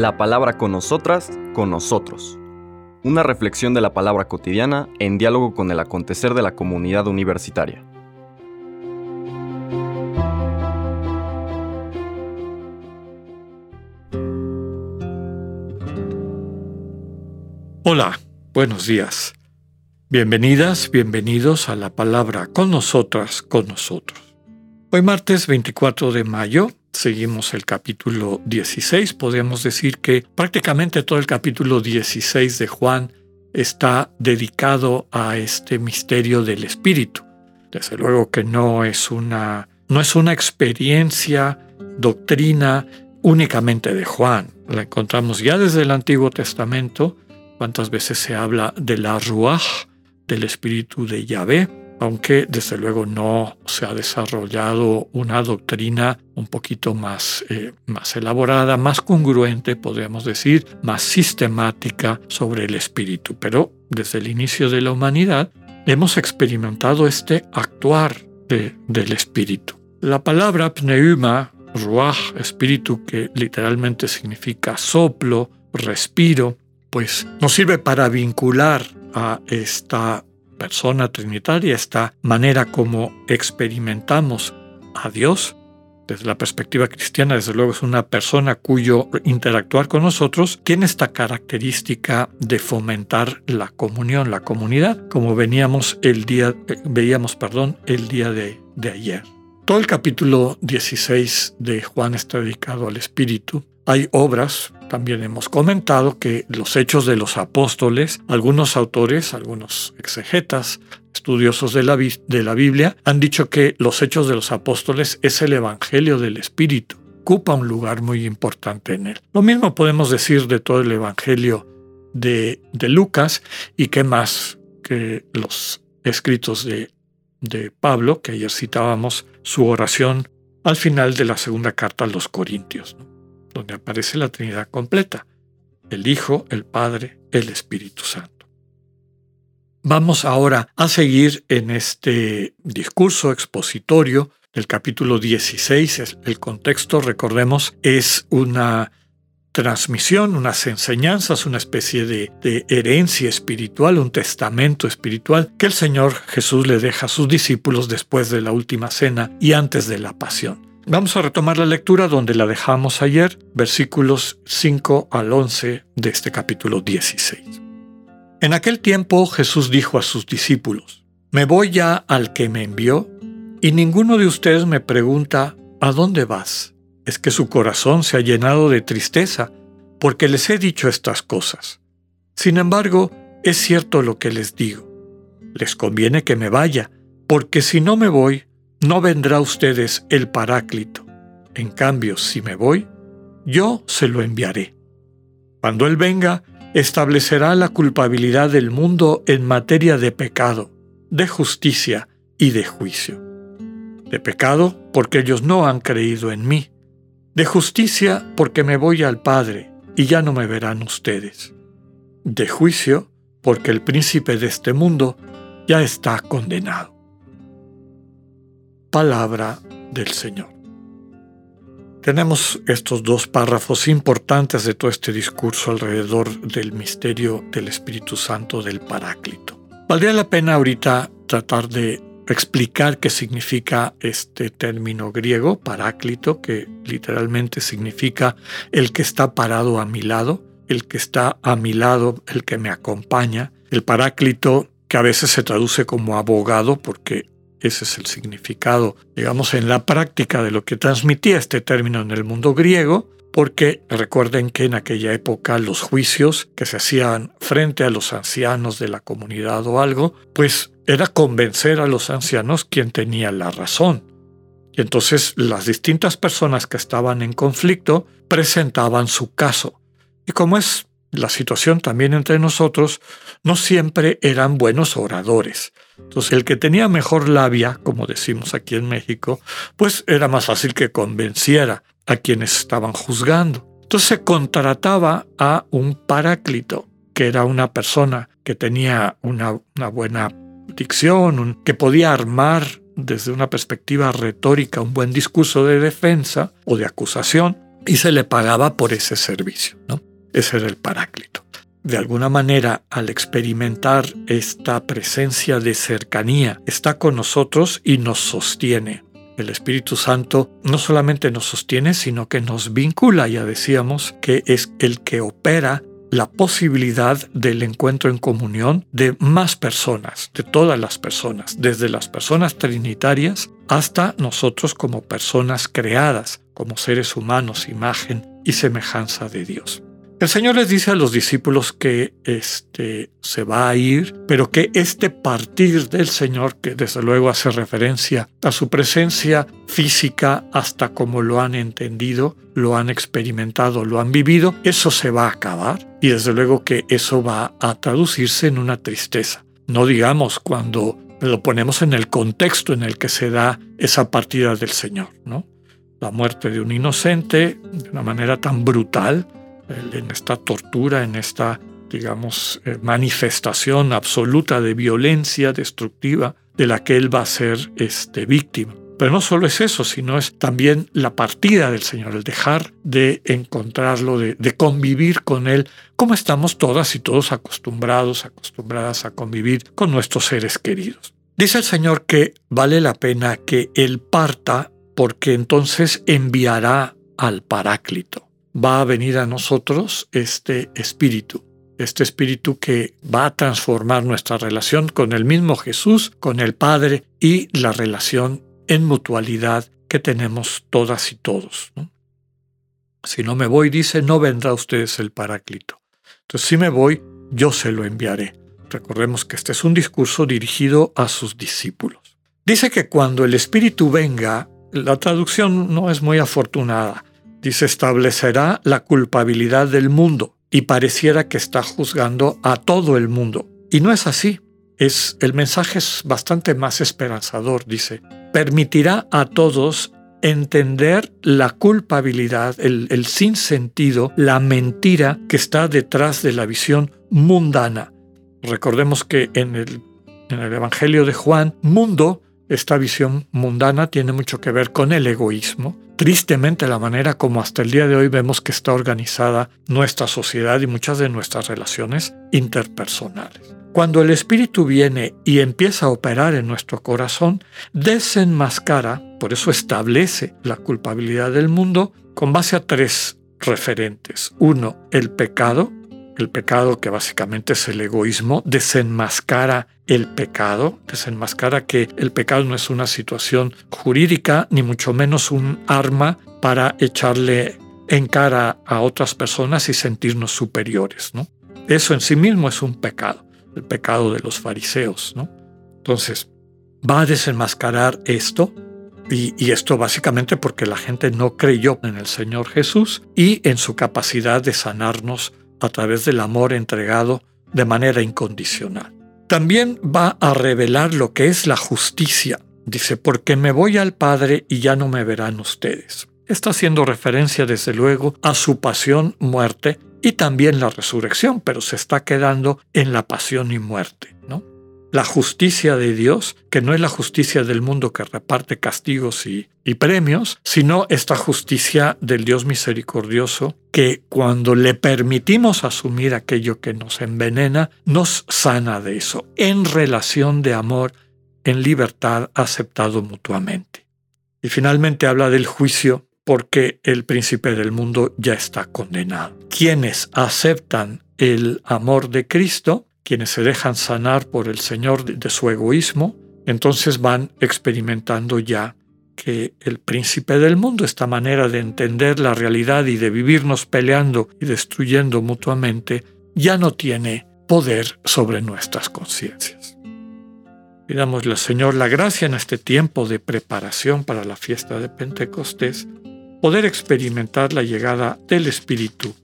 La palabra con nosotras, con nosotros. Una reflexión de la palabra cotidiana en diálogo con el acontecer de la comunidad universitaria. Hola, buenos días. Bienvenidas, bienvenidos a la palabra con nosotras, con nosotros. Hoy martes 24 de mayo seguimos el capítulo 16. Podríamos decir que prácticamente todo el capítulo 16 de Juan está dedicado a este misterio del Espíritu. Desde luego que no es una, no es una experiencia, doctrina únicamente de Juan. La encontramos ya desde el Antiguo Testamento, cuántas veces se habla de la Ruach, del Espíritu de Yahvé, aunque desde luego no se ha desarrollado una doctrina un poquito más, eh, más elaborada, más congruente, podríamos decir, más sistemática sobre el espíritu. Pero desde el inicio de la humanidad hemos experimentado este actuar del espíritu. La palabra pneuma, ruach, espíritu, que literalmente significa soplo, respiro, pues nos sirve para vincular a esta persona trinitaria, esta manera como experimentamos a Dios, desde la perspectiva cristiana, desde luego es una persona cuyo interactuar con nosotros tiene esta característica de fomentar la comunión, la comunidad, como veníamos el día, veíamos, perdón, el día de, de ayer. Todo el capítulo 16 de Juan está dedicado al Espíritu. Hay obras también hemos comentado que los hechos de los apóstoles, algunos autores, algunos exegetas, estudiosos de la, de la Biblia, han dicho que los hechos de los apóstoles es el Evangelio del Espíritu, ocupa un lugar muy importante en él. Lo mismo podemos decir de todo el Evangelio de, de Lucas y que más que los escritos de, de Pablo, que ayer citábamos su oración al final de la segunda carta a los Corintios donde aparece la Trinidad completa, el Hijo, el Padre, el Espíritu Santo. Vamos ahora a seguir en este discurso expositorio del capítulo 16. El contexto, recordemos, es una transmisión, unas enseñanzas, una especie de, de, herencia espiritual, un testamento espiritual que el Señor Jesús le deja a sus discípulos después de la última cena y antes de la pasión. Vamos a retomar la lectura donde la dejamos ayer, versículos 5 al 11 de este capítulo 16. En aquel tiempo Jesús dijo a sus discípulos, Me voy ya al que me envió, y ninguno de ustedes me pregunta, ¿a dónde vas? Es que su corazón se ha llenado de tristeza, porque les he dicho estas cosas. Sin embargo, es cierto lo que les digo. Les conviene que me vaya, porque si no me voy, no vendrá a ustedes el Paráclito. En cambio, si me voy, yo se lo enviaré. Cuando Él venga, establecerá la culpabilidad del mundo en materia de pecado, de justicia y de juicio. De pecado, porque ellos no han creído en mí. De justicia, porque me voy al Padre y ya no me verán ustedes. De juicio, porque el príncipe de este mundo ya está condenado palabra del Señor. Tenemos estos dos párrafos importantes de todo este discurso alrededor del misterio del Espíritu Santo del Paráclito. Valdría la pena ahorita tratar de explicar qué significa este término griego, paráclito, que literalmente significa el que está parado a mi lado, el que está a mi lado, el que me acompaña. El paráclito, que a veces se traduce como abogado, porque ese es el significado, digamos, en la práctica de lo que transmitía este término en el mundo griego, porque recuerden que en aquella época los juicios que se hacían frente a los ancianos de la comunidad o algo, pues era convencer a los ancianos quien tenía la razón. Y entonces las distintas personas que estaban en conflicto presentaban su caso. Y como es la situación también entre nosotros, no siempre eran buenos oradores. Entonces, el que tenía mejor labia, como decimos aquí en México, pues era más fácil que convenciera a quienes estaban juzgando. Entonces se contrataba a un paráclito, que era una persona que tenía una, buena dicción, que podía armar desde una perspectiva retórica un buen discurso de defensa o de acusación, y se le pagaba por ese servicio, ¿no? Ese era el paráclito. De alguna manera, al experimentar esta presencia de cercanía, está con nosotros y nos sostiene. El Espíritu Santo no solamente nos sostiene, sino que nos vincula. Ya decíamos que es el que opera la posibilidad del encuentro en comunión de más personas, de todas las personas, desde las personas trinitarias hasta nosotros como personas creadas, como seres humanos, imagen y semejanza de Dios. El Señor les dice a los discípulos que este se va a ir, pero que este partir del Señor, que desde luego hace referencia a su presencia física hasta como lo han entendido, lo han experimentado, lo han vivido, eso se va a acabar y desde luego que eso va a traducirse en una tristeza. No digamos cuando lo ponemos en el contexto en el que se da esa partida del Señor, ¿no? La muerte de un inocente de una manera tan brutal, en esta tortura, en esta, digamos, eh, manifestación absoluta de violencia destructiva de la que él va a ser este, víctima. Pero no solo es eso, sino es también la partida del Señor, el dejar de encontrarlo, de, de, convivir con Él, como estamos todas y todos acostumbrados, acostumbradas a convivir con nuestros seres queridos. Dice el Señor que vale la pena que Él parta porque entonces enviará al Paráclito va a venir a nosotros este espíritu, este espíritu que va a transformar nuestra relación con el mismo Jesús, con el Padre y la relación en mutualidad que tenemos todas y todos. Si no me voy, dice, no vendrá a ustedes el Paráclito. Entonces, si me voy, yo se lo enviaré. Recordemos que este es un discurso dirigido a sus discípulos. Dice que cuando el Espíritu venga, la traducción no es muy afortunada. Dice, establecerá la culpabilidad del mundo y pareciera que está juzgando a todo el mundo. Y no es así. Es, el mensaje es bastante más esperanzador, dice. Permitirá a todos entender la culpabilidad, el, el sinsentido, la mentira que está detrás de la visión mundana. Recordemos que en el, en el Evangelio de Juan, mundo, esta visión mundana tiene mucho que ver con el egoísmo, tristemente la manera como hasta el día de hoy vemos que está organizada nuestra sociedad y muchas de nuestras relaciones interpersonales. Cuando el Espíritu viene y empieza a operar en nuestro corazón, desenmascara, por eso establece la culpabilidad del mundo con base a tres referentes. Uno, el pecado, el pecado que básicamente es el egoísmo, desenmascara el pecado, desenmascara que el pecado no es una situación jurídica, ni mucho menos un arma para echarle en cara a otras personas y sentirnos superiores. ¿no? Eso en sí mismo es un pecado, el pecado de los fariseos. ¿no? Entonces, va a desenmascarar esto, y, y, esto básicamente porque la gente no creyó en el Señor Jesús y en su capacidad de sanarnos a través del amor entregado de manera incondicional. También va a revelar lo que es la justicia. Dice, porque me voy al Padre y ya no me verán ustedes. Está haciendo referencia desde luego a su pasión, muerte y también la resurrección, pero se está quedando en la pasión y muerte, ¿no? La justicia de Dios, que no es la justicia del mundo que reparte castigos y, premios, sino esta justicia del Dios misericordioso que cuando le permitimos asumir aquello que nos envenena, nos sana de eso, en relación de amor, en libertad, aceptado mutuamente. Y finalmente habla del juicio porque el príncipe del mundo ya está condenado. Quienes aceptan el amor de Cristo quienes se dejan sanar por el Señor de su egoísmo, entonces van experimentando ya que el príncipe del mundo, esta manera de entender la realidad y de vivirnos peleando y destruyendo mutuamente, ya no tiene poder sobre nuestras conciencias. Pidámosle al Señor la gracia en este tiempo de preparación para la fiesta de Pentecostés, poder experimentar la llegada del Espíritu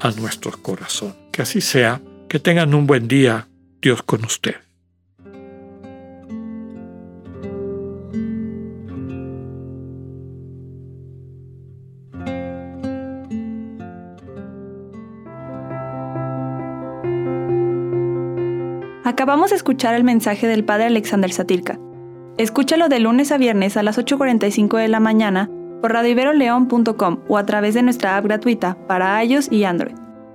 a nuestro corazón. Que así sea que tengan un buen día, Dios con usted. Acabamos de escuchar el mensaje del Padre Alexander Satirka. Escúchalo de lunes a viernes a las 8.45 de la mañana por radiveroleón.com o a través de nuestra app gratuita para iOS y Android.